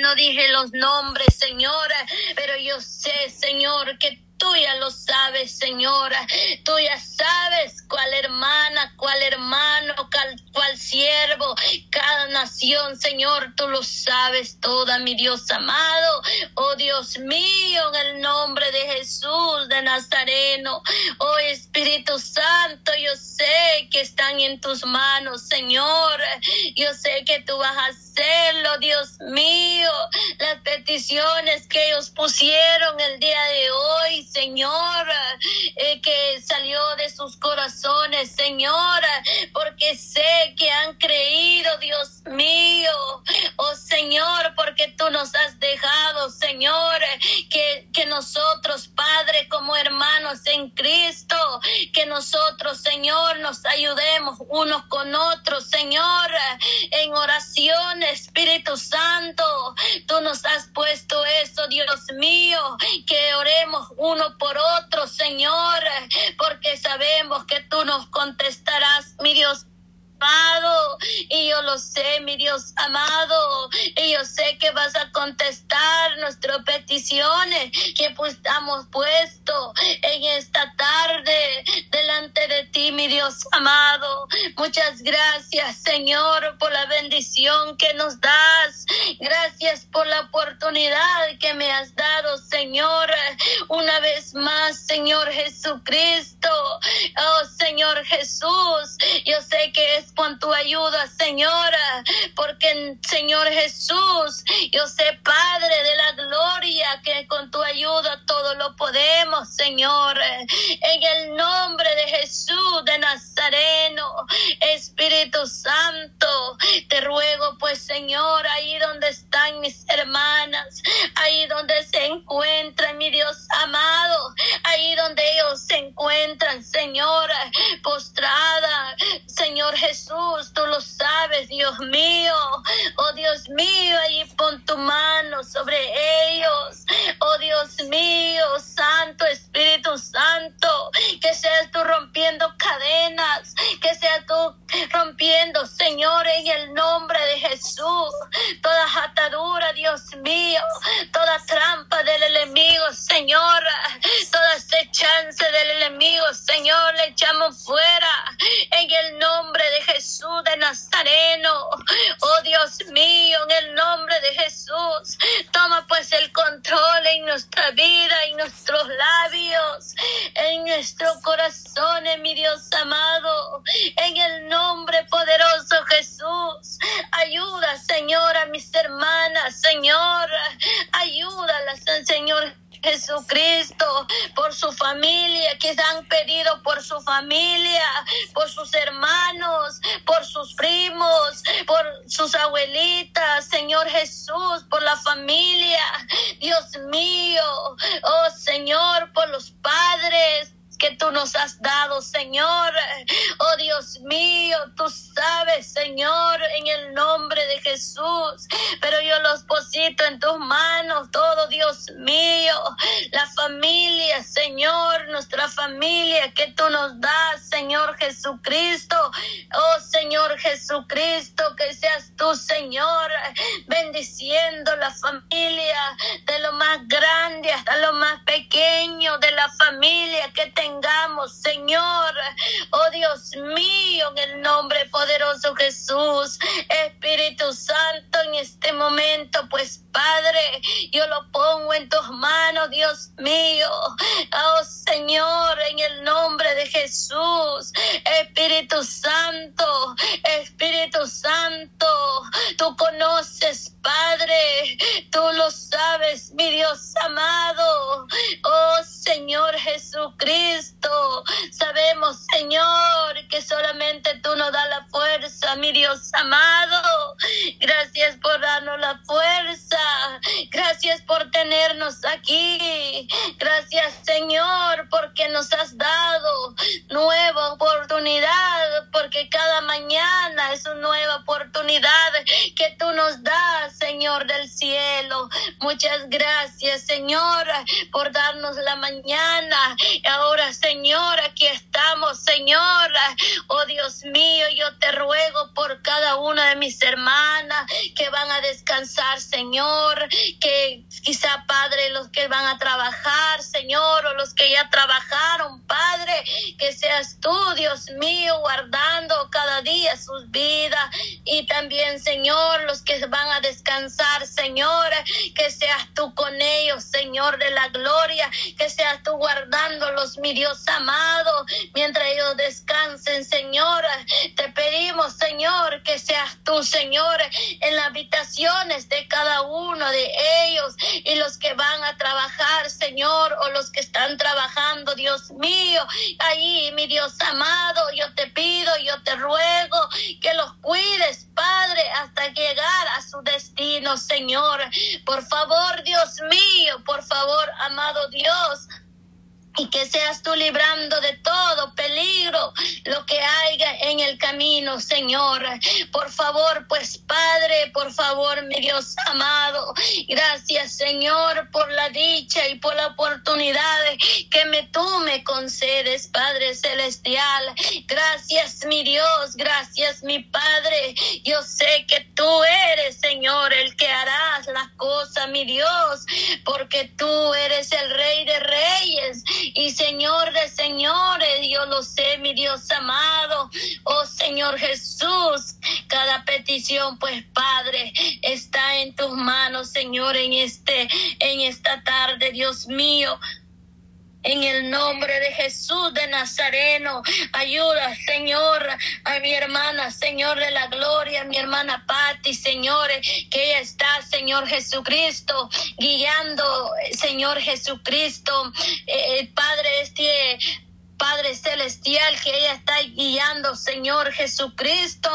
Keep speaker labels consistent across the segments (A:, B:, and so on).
A: no dije los nombres, Señor, pero yo sé, Señor, que Tú ya lo sabes, Señora. Tú ya sabes cuál hermana, cuál hermano, cuál, siervo, cada nación, Señor. Tú lo sabes toda, mi Dios amado. Oh Dios mío, en el nombre de Jesús de Nazareno. Oh Espíritu Santo, yo sé que están en tus manos, Señor. Yo sé que tú vas a hacerlo, Dios mío. Las peticiones que ellos pusieron el día de hoy, Señor, eh, que salió de sus corazones, Señor, porque sé que han creído, Dios mío. Oh Señor, porque tú nos has dejado, Señor, que, que nosotros, Padre, como hermanos en Cristo, que nosotros, Señor, nos ayudemos unos con otros, Señor, en oración, Espíritu Santo. Tú nos has puesto eso, Dios mío, que oremos uno por otro, Señor, porque sabemos que tú nos contestarás, amado, y yo lo sé, mi Dios amado, y yo sé que vas a contestar nuestras peticiones que pues estamos puesto en esta tarde delante de ti, mi Dios amado. Muchas gracias, Señor, por la bendición que nos das. Gracias por la oportunidad que me has dado, Señor, una vez más, Señor Jesucristo. Oh, Señor Jesús, yo sé que es con tu ayuda, Señora, porque Señor Jesús, yo sé, Padre de la gloria, que con tu ayuda todo lo podemos, Señor. En el nombre de Jesús de Nazareno, Dios mío. Oh Dios mío, ahí pon tu mano sobre ellos. Oh Dios mío, nombre poderoso Jesús. Ayuda, Señor, a mis hermanas, Señor, ayúdalas, Señor Jesucristo, por su familia, que han pedido por su familia, por sus hermanos, por sus primos, por sus abuelitas, Señor Jesús, por la familia, Dios mío, tú nos has dado, Señor. Oh Dios mío, tú sabes, Señor, en el nombre de Jesús. Pero yo los posito en tus manos, todo Dios mío. La familia, Señor, nuestra familia que tú nos das, Señor Jesucristo. Oh Señor Jesucristo, que seas tú, Señor, bendiciendo la familia de lo más grande hasta lo más pequeño de la familia que te Señor. Oh Dios mío, en el nombre poderoso Jesús, Espíritu Santo, en este momento, pues Padre, yo lo pongo en tus manos, Dios mío. Oh Señor, en el nombre de Jesús, Espíritu Santo, Espíritu Santo, tú conoces, tú lo sabes, mi Dios amado. Oh Señor Jesucristo, sabemos, Señor, que solamente tú nos das la fuerza, mi Dios amado. Gracias por darnos la fuerza. Gracias por tenernos aquí. Gracias, Señor, porque nos has dado nueva oportunidad, porque cada mañana es una nueva oportunidad que tú nos das. Muchas gracias, Señor, por darnos la mañana. Ahora, Señor, aquí está clamamos, Señor. Oh Dios mío, yo te ruego por cada una de mis hermanas que van a descansar, Señor, que quizá, Padre, los que van a trabajar, Señor, o los que ya trabajaron, Padre, que seas tú, Dios mío, guardando cada día sus vidas y también, Señor, los que van a descansar, Señor, que seas tú con ellos, Señor de la gloria, que seas tú guardándolos, mi Dios amado, mientras ellos descansen, Señor. Te pedimos, Señor, que seas tú, Señor, en las habitaciones de cada uno de ellos y los que van a trabajar, Señor, o los que están trabajando, Dios mío, ahí, mi Dios amado, yo te pido, yo te ruego que los cuides, Padre, hasta llegar a su destino, Señor. Por favor, Dios mío, por favor, amado Dios, y que seas tú librando de todo peligro lo que haya en el camino, Señor. Por favor, pues Padre, por favor, mi Dios amado, gracias, Señor, por la dicha y por la oportunidad que me tú me concedes, Padre celestial. Gracias, mi Dios, gracias, mi Padre. Yo sé que tú eres, Señor, el que harás las cosas, mi Dios, porque tú eres el Rey de Reyes y Señor de señores, yo lo sé, mi Dios amado, oh Señor Jesús, cada petición, pues Padre, está en tus manos, Señor, en este, en esta tarde, Dios mío. En el nombre de Jesús de Nazareno, ayuda, Señor, a mi hermana, Señor de la gloria, mi hermana Patti, Señor, que está, Señor Jesucristo, guiando, Señor Jesucristo, eh, Padre, este Padre Celestial, que ella está guiando, Señor Jesucristo,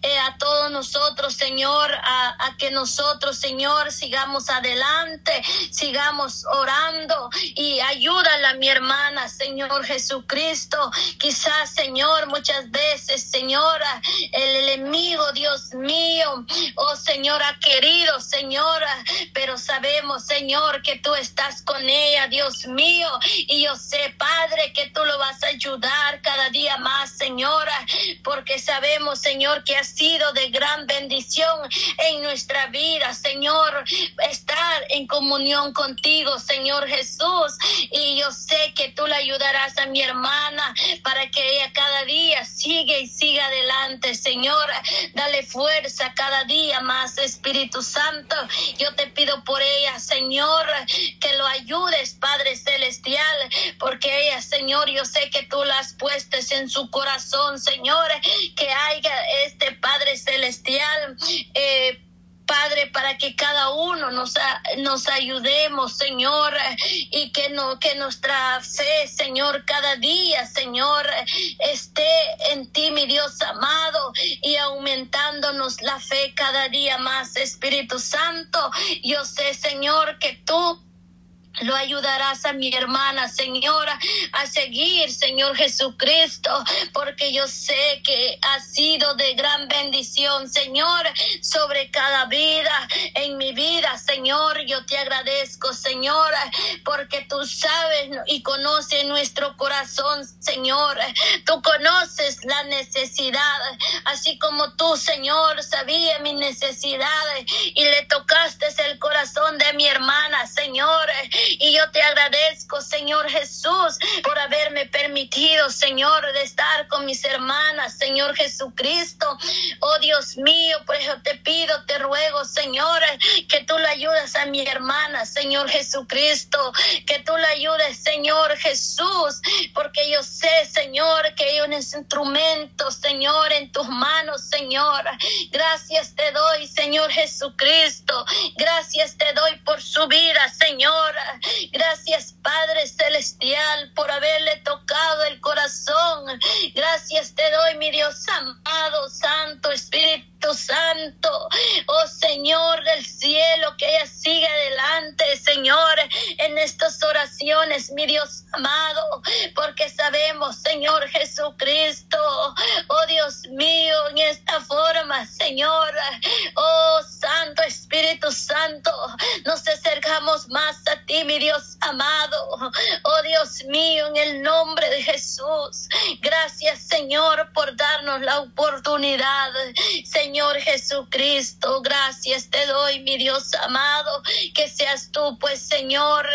A: eh, a todos nosotros, Señor, a, que nosotros, Señor, sigamos adelante, sigamos orando y ayúdala, mi hermana, Señor Jesucristo. Quizás, Señor, muchas veces, Señora, el enemigo, Dios mío, oh Señora querido, Señora, pero sabemos, Señor, que tú estás con ella, Dios mío, y yo sé, Padre, que tú lo vas vas a ayudar cada día más, Señora, porque sabemos, Señor, que ha sido de gran bendición en nuestra vida, Señor, estar en comunión contigo, Señor Jesús. Y yo sé que tú le ayudarás a mi hermana para que ella cada día siga y siga adelante, Señor. Dale fuerza cada día más, Espíritu Santo. Yo te pido por ella, Señor, que lo ayudes, Padre Celestial, porque ella, Señor, yo que tú las puestes en su corazón, Señor, que haya este Padre Celestial. Eh, Padre, para que cada uno nos, nos ayudemos, Señor, y que, no, que nuestra fe, Señor, cada día, Señor, esté en ti, mi Dios amado, y aumentándonos la fe cada día más, Espíritu Santo. Yo sé, Señor, que tú lo ayudarás a mi hermana, Señora, a seguir, Señor Jesucristo, porque yo sé que ha sido de gran bendición, Señor, sobre cada vida, en mi vida, Señor. Yo te agradezco, Señora, porque tú sabes y conoces nuestro corazón, Señor. Tú conoces la necesidad, así como tú, Señor, sabías mis necesidades y le tocaste Señor Jesús, por haberme permitido, Señor, de estar con mis hermanas, Señor Jesucristo. Oh Dios mío, por eso te pido, te ruego, Señor, que tú le ayudes a mi hermana, Señor Jesucristo, que tú le ayudes, Señor Jesús, porque yo sé, Señor, que hay un instrumento, Señor, en tus manos, Señor. Gracias te doy, Señor Jesucristo. Gracias te doy por su vida, Señor. Gracias, Padre Celestial, por haberle tocado el corazón. Gracias te doy, mi Dios amado, Santo Espíritu Santo. Oh Señor del cielo, estas oraciones, mi Dios amado, porque sabemos, Señor Jesucristo, oh Dios mío, en esta forma, Señor, oh Santo Espíritu Santo, nos acercamos más a ti, mi Dios amado, oh Dios mío, en el nombre de Jesús. Gracias, Señor, por darnos la oportunidad, Señor Jesucristo, gracias te doy, mi Dios amado, que seas tú, pues, Señor,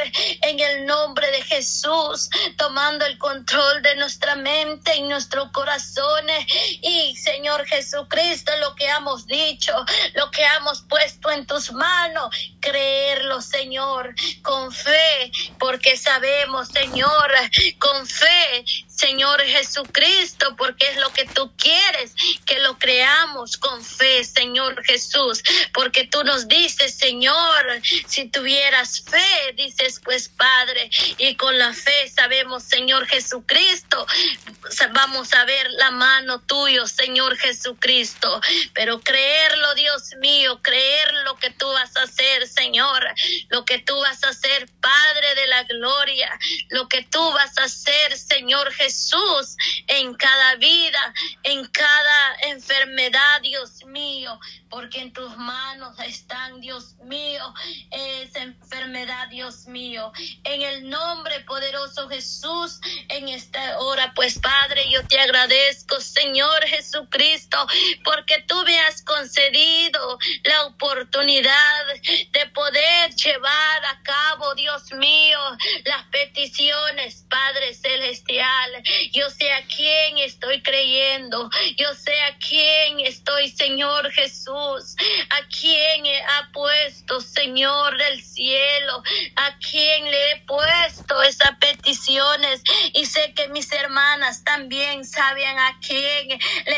A: en el nombre de Jesús, tomando el control de nuestra mente y nuestros corazones. Y, Señor Jesucristo, lo que hemos dicho, lo que hemos puesto en tus manos, creerlo, Señor, con fe, porque sabemos, Señor, con fe, Señor Jesucristo, porque es lo que tú quieres, que lo creamos con fe, Señor Jesús, porque tú nos dices, Señor, si tuvieras fe, dices pues Padre, y con la fe sabemos, Señor Jesucristo, vamos a ver la mano tuyo, Señor Jesucristo, pero creerlo, Dios mío, creer lo que tú vas a hacer, Señor, lo que tú vas a hacer, Padre de la gloria, lo que tú vas a hacer, Señor Jesús Jesús en cada vida, en cada enfermedad, Dios mío, porque en tus manos están, Dios mío, esa enfermedad, Dios mío. En el nombre poderoso Jesús, en esta hora, pues Padre, yo te agradezco, Señor Jesucristo, porque tú me has concedido la oportunidad de poder llevar a cabo, Dios mío, las peticiones, Padre Celestial. Yo sé a quién estoy creyendo. Yo sé a quién estoy, Señor Jesús. A quién ha puesto, Señor del cielo. A quién le he puesto esas peticiones. Y sé que mis hermanas también saben a quién le